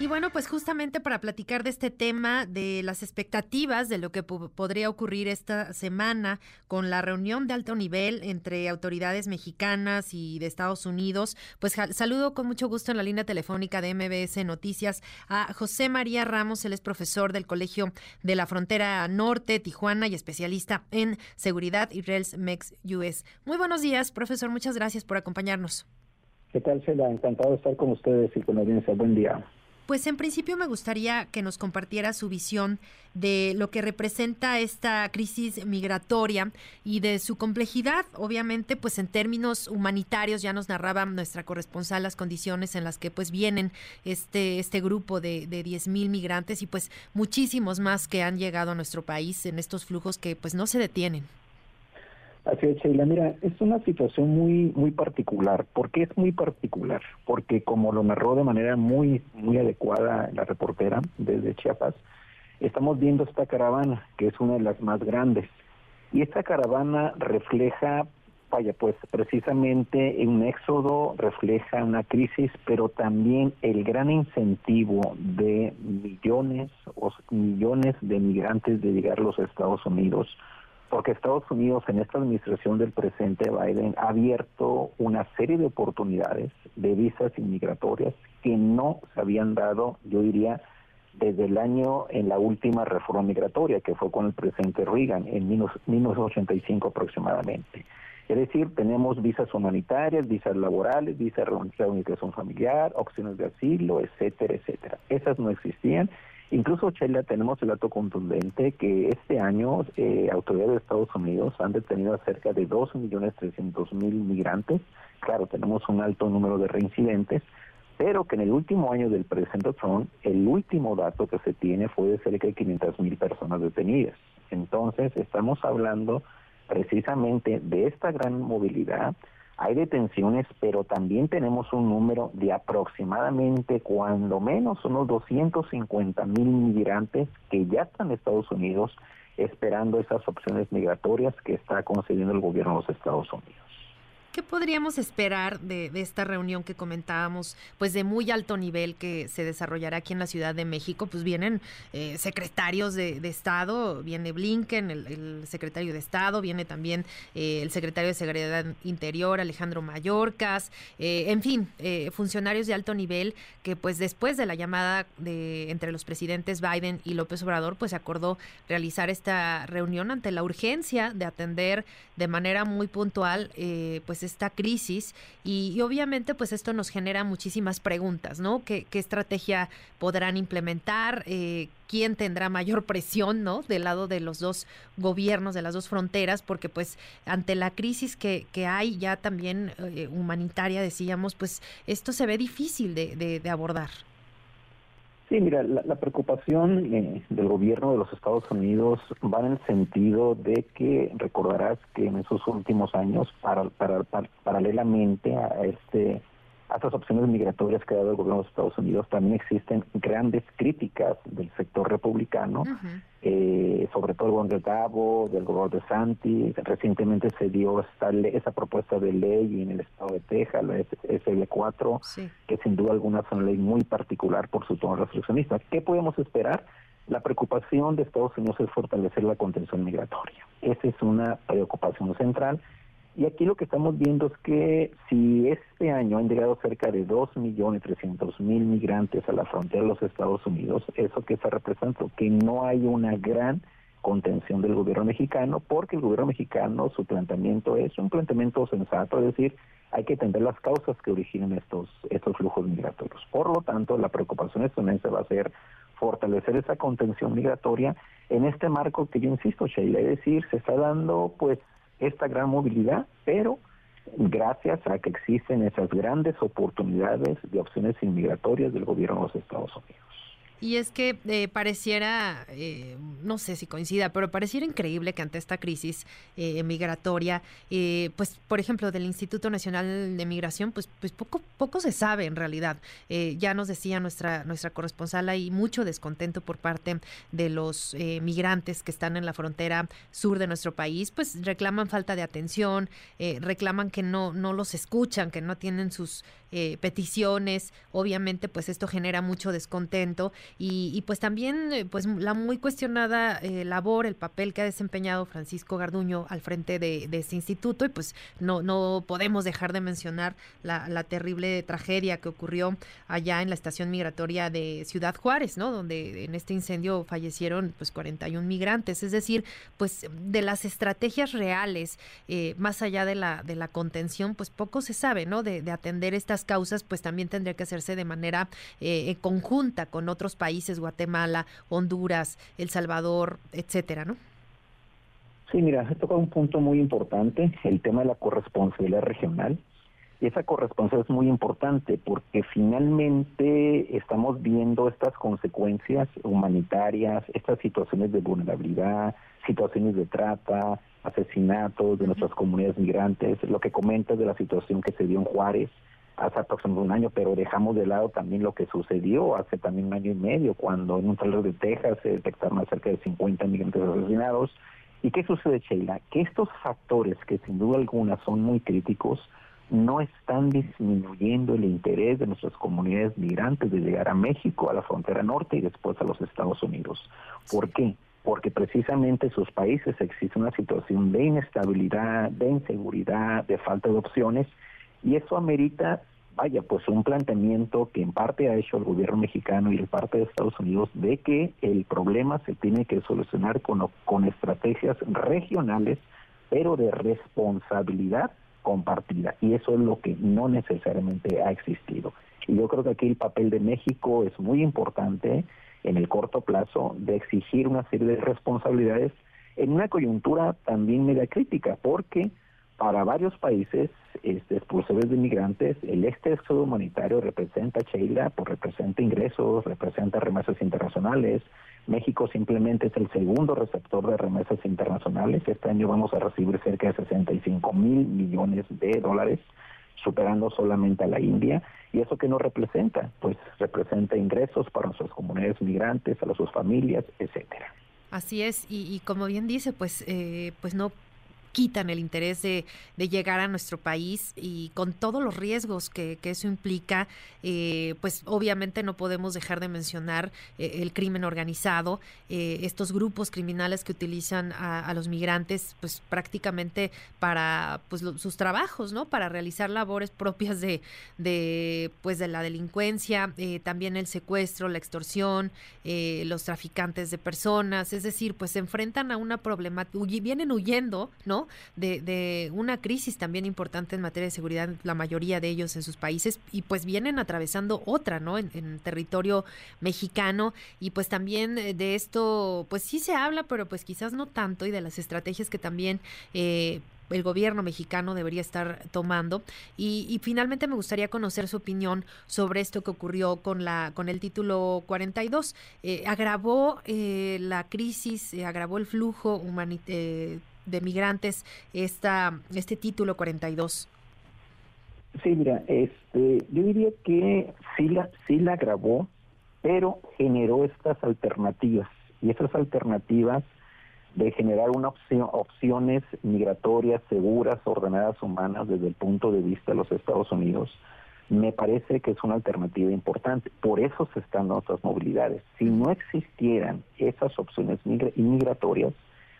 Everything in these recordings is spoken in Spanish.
Y bueno, pues justamente para platicar de este tema, de las expectativas de lo que podría ocurrir esta semana con la reunión de alto nivel entre autoridades mexicanas y de Estados Unidos, pues saludo con mucho gusto en la línea telefónica de MBS Noticias a José María Ramos, él es profesor del Colegio de la Frontera Norte, Tijuana y especialista en seguridad y Rails Mex US. Muy buenos días, profesor, muchas gracias por acompañarnos. ¿Qué tal, Sheila? Encantado de estar con ustedes y con la audiencia. Buen día. Pues en principio me gustaría que nos compartiera su visión de lo que representa esta crisis migratoria y de su complejidad, obviamente, pues en términos humanitarios ya nos narraba nuestra corresponsal las condiciones en las que pues vienen este este grupo de, de 10 mil migrantes y pues muchísimos más que han llegado a nuestro país en estos flujos que pues no se detienen. Así es, Sheila. Mira, es una situación muy muy particular. ¿Por qué es muy particular? Porque como lo narró de manera muy muy adecuada la reportera desde Chiapas, estamos viendo esta caravana, que es una de las más grandes. Y esta caravana refleja, vaya, pues precisamente un éxodo, refleja una crisis, pero también el gran incentivo de millones o millones de migrantes de llegar a los Estados Unidos porque Estados Unidos en esta administración del presidente Biden ha abierto una serie de oportunidades de visas inmigratorias que no se habían dado, yo diría, desde el año en la última reforma migratoria, que fue con el presidente Reagan en 1985 aproximadamente. Es decir, tenemos visas humanitarias, visas laborales, visas de reunificación familiar, opciones de asilo, etcétera, etcétera. Esas no existían Incluso, Sheila, tenemos el dato contundente que este año eh, autoridades de Estados Unidos han detenido a cerca de 2.300.000 migrantes. Claro, tenemos un alto número de reincidentes, pero que en el último año del presidente Trump, el último dato que se tiene fue de cerca de 500.000 personas detenidas. Entonces, estamos hablando precisamente de esta gran movilidad hay detenciones, pero también tenemos un número de aproximadamente, cuando menos, unos 250 mil migrantes que ya están en Estados Unidos esperando esas opciones migratorias que está concediendo el gobierno de los Estados Unidos. ¿Qué podríamos esperar de, esta reunión que comentábamos, pues de muy alto nivel que se desarrollará aquí en la Ciudad de México? Pues vienen eh, secretarios de, Estado, viene Blinken, el, secretario de Estado, viene también eh, el secretario de Seguridad Interior, Alejandro Mayorkas, eh, en fin, funcionarios de alto nivel que pues después de la llamada de entre los presidentes Biden y López Obrador, pues se acordó realizar esta reunión ante la urgencia de atender de manera muy puntual, pues esta crisis y, obviamente pues esto nos genera muchísimas preguntas, ¿no? ¿Qué, estrategia podrán implementar? Eh, ¿Quién tendrá mayor presión, ¿no? Del lado de los dos gobiernos, de las dos fronteras, porque pues ante la crisis que, que hay ya también eh, humanitaria, decíamos, pues esto se ve difícil de abordar. Sí, mira, la, preocupación eh, del gobierno de los Estados Unidos va en el sentido de que recordarás que en esos últimos años, para, para, paralelamente a este a estas opciones migratorias que ha dado el gobierno de los Estados Unidos, también existen grandes críticas del sector republicano, eh, sobre todo el gobierno de Davo, del gobierno de Santi. Recientemente se dio esta, esa propuesta de ley en el estado de Texas, la SL4, que sin duda alguna es una ley muy particular por su tono restriccionista. ¿Qué podemos esperar? La preocupación de Estados Unidos es fortalecer la contención migratoria. Esa es una preocupación central y aquí lo que estamos viendo es que si este año han llegado cerca de 2.300.000 migrantes a la frontera de los Estados Unidos, eso que está representando que no hay una gran contención del gobierno mexicano, porque el gobierno mexicano, su planteamiento es un planteamiento sensato, es decir, hay que entender las causas que originan estos, estos flujos migratorios. Por lo tanto, la preocupación estadounidense va a ser fortalecer esa contención migratoria en este marco que yo insisto, Sheila, es decir, se está dando pues esta gran movilidad, pero gracias a que existen esas grandes oportunidades de opciones inmigratorias del gobierno de los Estados Unidos. Y es que eh, pareciera, eh, no sé si coincida, pero pareciera increíble que ante esta crisis eh, migratoria, pues por ejemplo del Instituto Nacional de Migración, pues, pues poco, poco se sabe en realidad. ya nos decía nuestra, nuestra corresponsal, hay mucho descontento por parte de los migrantes que están en la frontera sur de nuestro país, pues reclaman falta de atención, reclaman que no, no los escuchan, que no tienen sus peticiones. Obviamente, pues esto genera mucho descontento y, pues también eh, pues la muy cuestionada eh, labor, el papel que ha desempeñado Francisco Garduño al frente de, este instituto y pues no, no podemos dejar de mencionar la, la, terrible tragedia que ocurrió allá en la estación migratoria de Ciudad Juárez, ¿no? Donde en este incendio fallecieron pues 41 migrantes, es decir, pues de las estrategias reales, eh, más allá de la, de la contención, pues poco se sabe, ¿no? De, de atender estas causas, pues también tendría que hacerse de manera conjunta con otros países, Guatemala, Honduras, El Salvador, etcétera, ¿no? Sí, mira, has tocado un punto muy importante, el tema de la corresponsabilidad regional. Y esa corresponsabilidad es muy importante porque finalmente estamos viendo estas consecuencias humanitarias, estas situaciones de vulnerabilidad, situaciones de trata, asesinatos de nuestras comunidades migrantes, lo que comentas de la situación que se dio en Juárez, hace aproximadamente un año, pero dejamos de lado también lo que sucedió hace también un año y medio, cuando en un trailer de Texas se detectaron cerca de 50 migrantes asesinados. ¿Y qué sucede, Sheila? Que estos factores, que sin duda alguna son muy críticos, no están disminuyendo el interés de nuestras comunidades migrantes de llegar a México, a la frontera norte y después a los Estados Unidos. ¿Por qué? Porque precisamente en sus países existe una situación de inestabilidad, de inseguridad, de falta de opciones y eso amerita, vaya, pues un planteamiento que en parte ha hecho el gobierno mexicano y en parte de Estados Unidos de que el problema se tiene que solucionar con, con estrategias regionales, pero de responsabilidad compartida. Y eso es lo que no necesariamente ha existido. Y yo creo que aquí el papel de México es muy importante en el corto plazo de exigir una serie de responsabilidades en una coyuntura también media crítica, porque para varios países este, expulsores de inmigrantes, el este éxodo humanitario representa, Sheila, pues representa ingresos, representa remesas internacionales. México simplemente es el segundo receptor de remesas internacionales. Este año vamos a recibir cerca de 65 mil millones de dólares, superando solamente a la India. ¿Y eso qué nos representa? Pues representa ingresos para nuestras comunidades migrantes, a sus familias, etcétera. Así es, y, como bien dice, pues, eh, pues no quitan el interés de, llegar a nuestro país y con todos los riesgos que, eso implica, eh, pues obviamente no podemos dejar de mencionar eh, el crimen organizado, eh, estos grupos criminales que utilizan a, los migrantes pues prácticamente para pues sus trabajos, ¿no? Para realizar labores propias de, de pues de la delincuencia, también el secuestro, la extorsión, los traficantes de personas, es decir, pues se enfrentan a una problemática, vienen huyendo, ¿no? De, una crisis también importante en materia de seguridad, la mayoría de ellos en sus países, y pues vienen atravesando otra, ¿no? En, territorio mexicano, y pues también eh, de esto, pues sí se habla, pero pues quizás no tanto, y de las estrategias que también... Eh, el gobierno mexicano debería estar tomando. Y, finalmente me gustaría conocer su opinión sobre esto que ocurrió con la con el título 42. Eh, agravó la crisis, agravó el flujo de migrantes esta, este título 42? Sí, mira, este, yo diría que sí la, sí la grabó, pero generó estas alternativas. Y esas alternativas de generar una opción, opciones migratorias seguras, ordenadas, humanas desde el punto de vista de los Estados Unidos, me parece que es una alternativa importante. Por eso se están dando otras movilidades. Si no existieran esas opciones inmigratorias,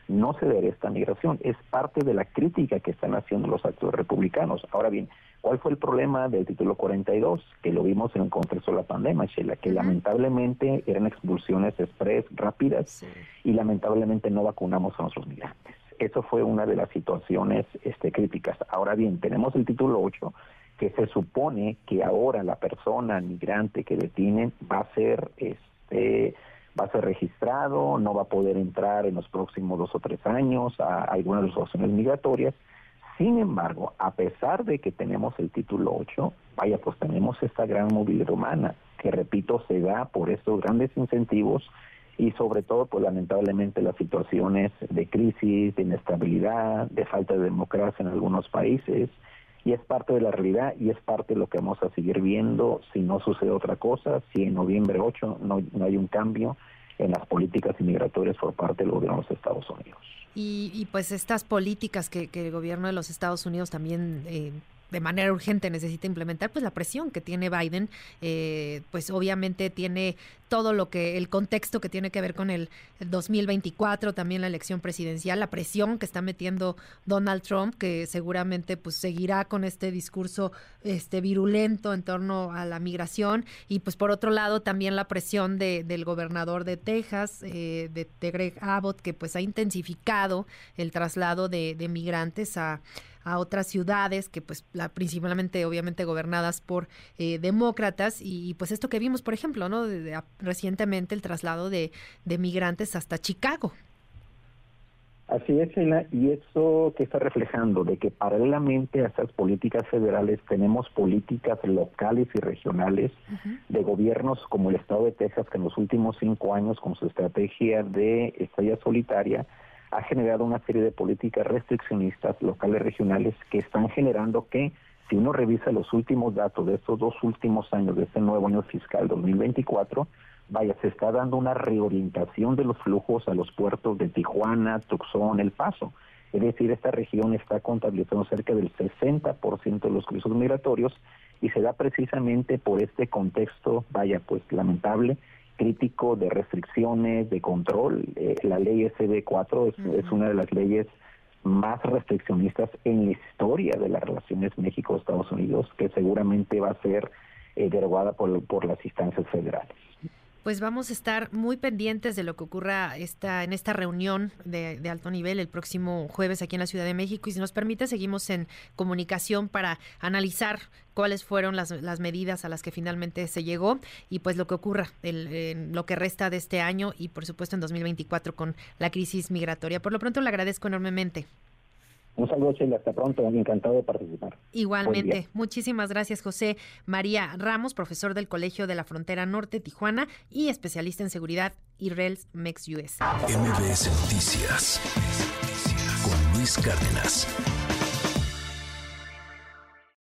no se daría esta migración. Es parte de la crítica que están haciendo los actores republicanos. Ahora bien, ¿cuál fue el problema del título 42? Que lo vimos en el contexto de la pandemia, Sheila, que lamentablemente eran expulsiones express, rápidas, y lamentablemente no vacunamos a nuestros migrantes. Eso fue una de las situaciones este, críticas. Ahora bien, tenemos el título 8, que se supone que ahora la persona migrante que detienen va a ser este va a ser registrado, no va a poder entrar en los próximos dos o tres años a, algunas de las opciones migratorias. Sin embargo, a pesar de que tenemos el título 8, vaya, pues tenemos esta gran movilidad humana. que repito, se da por estos grandes incentivos y sobre todo, pues lamentablemente las situaciones de crisis, de inestabilidad, de falta de democracia en algunos países, y es parte de la realidad y es parte de lo que vamos a seguir viendo si no sucede otra cosa, si en noviembre 8 no, no hay un cambio en las políticas inmigratorias por parte del gobierno de los Estados Unidos. Y, pues estas políticas que, el gobierno de los Estados Unidos también eh, de manera urgente necesita implementar, pues la presión que tiene Biden, eh, pues obviamente tiene todo lo que, el contexto que tiene que ver con el, 2024, también la elección presidencial, la presión que está metiendo Donald Trump, que seguramente pues seguirá con este discurso este virulento en torno a la migración, y pues por otro lado también la presión de, del gobernador de Texas, eh, de, Greg Abbott, que pues ha intensificado el traslado de, de migrantes a a otras ciudades que pues la, principalmente obviamente gobernadas por eh, demócratas y, pues esto que vimos por ejemplo no recientemente el traslado de, de migrantes hasta Chicago. Así es, y eso que está reflejando de que paralelamente a estas políticas federales tenemos políticas locales y regionales de gobiernos como el estado de Texas que en los últimos cinco años con su estrategia de estrella solitaria ha generado una serie de políticas restriccionistas locales regionales que están generando que, si uno revisa los últimos datos de estos dos últimos años, de este nuevo año fiscal 2024, vaya, se está dando una reorientación de los flujos a los puertos de Tijuana, Tucson, El Paso. Es decir, esta región está contabilizando cerca del 60% de los cruces migratorios y se da precisamente por este contexto, vaya, pues lamentable, crítico de restricciones, de control. Eh, la ley SB4 es, una de las leyes más restriccionistas en la historia de las relaciones México-Estados Unidos, que seguramente va a ser eh, derogada por, por las instancias federales pues vamos a estar muy pendientes de lo que ocurra esta, en esta reunión de, alto nivel el próximo jueves aquí en la Ciudad de México. Y si nos permite, seguimos en comunicación para analizar cuáles fueron las, las medidas a las que finalmente se llegó y pues lo que ocurra en lo que resta de este año y por supuesto en 2024 con la crisis migratoria. Por lo pronto le agradezco enormemente. Un saludo, Sheila. Hasta pronto. Encantado de participar. Igualmente. Muchísimas gracias, José María Ramos, profesor del Colegio de la Frontera Norte, Tijuana, y especialista en seguridad IRELS MEX US. MBS Noticias con Luis Cárdenas.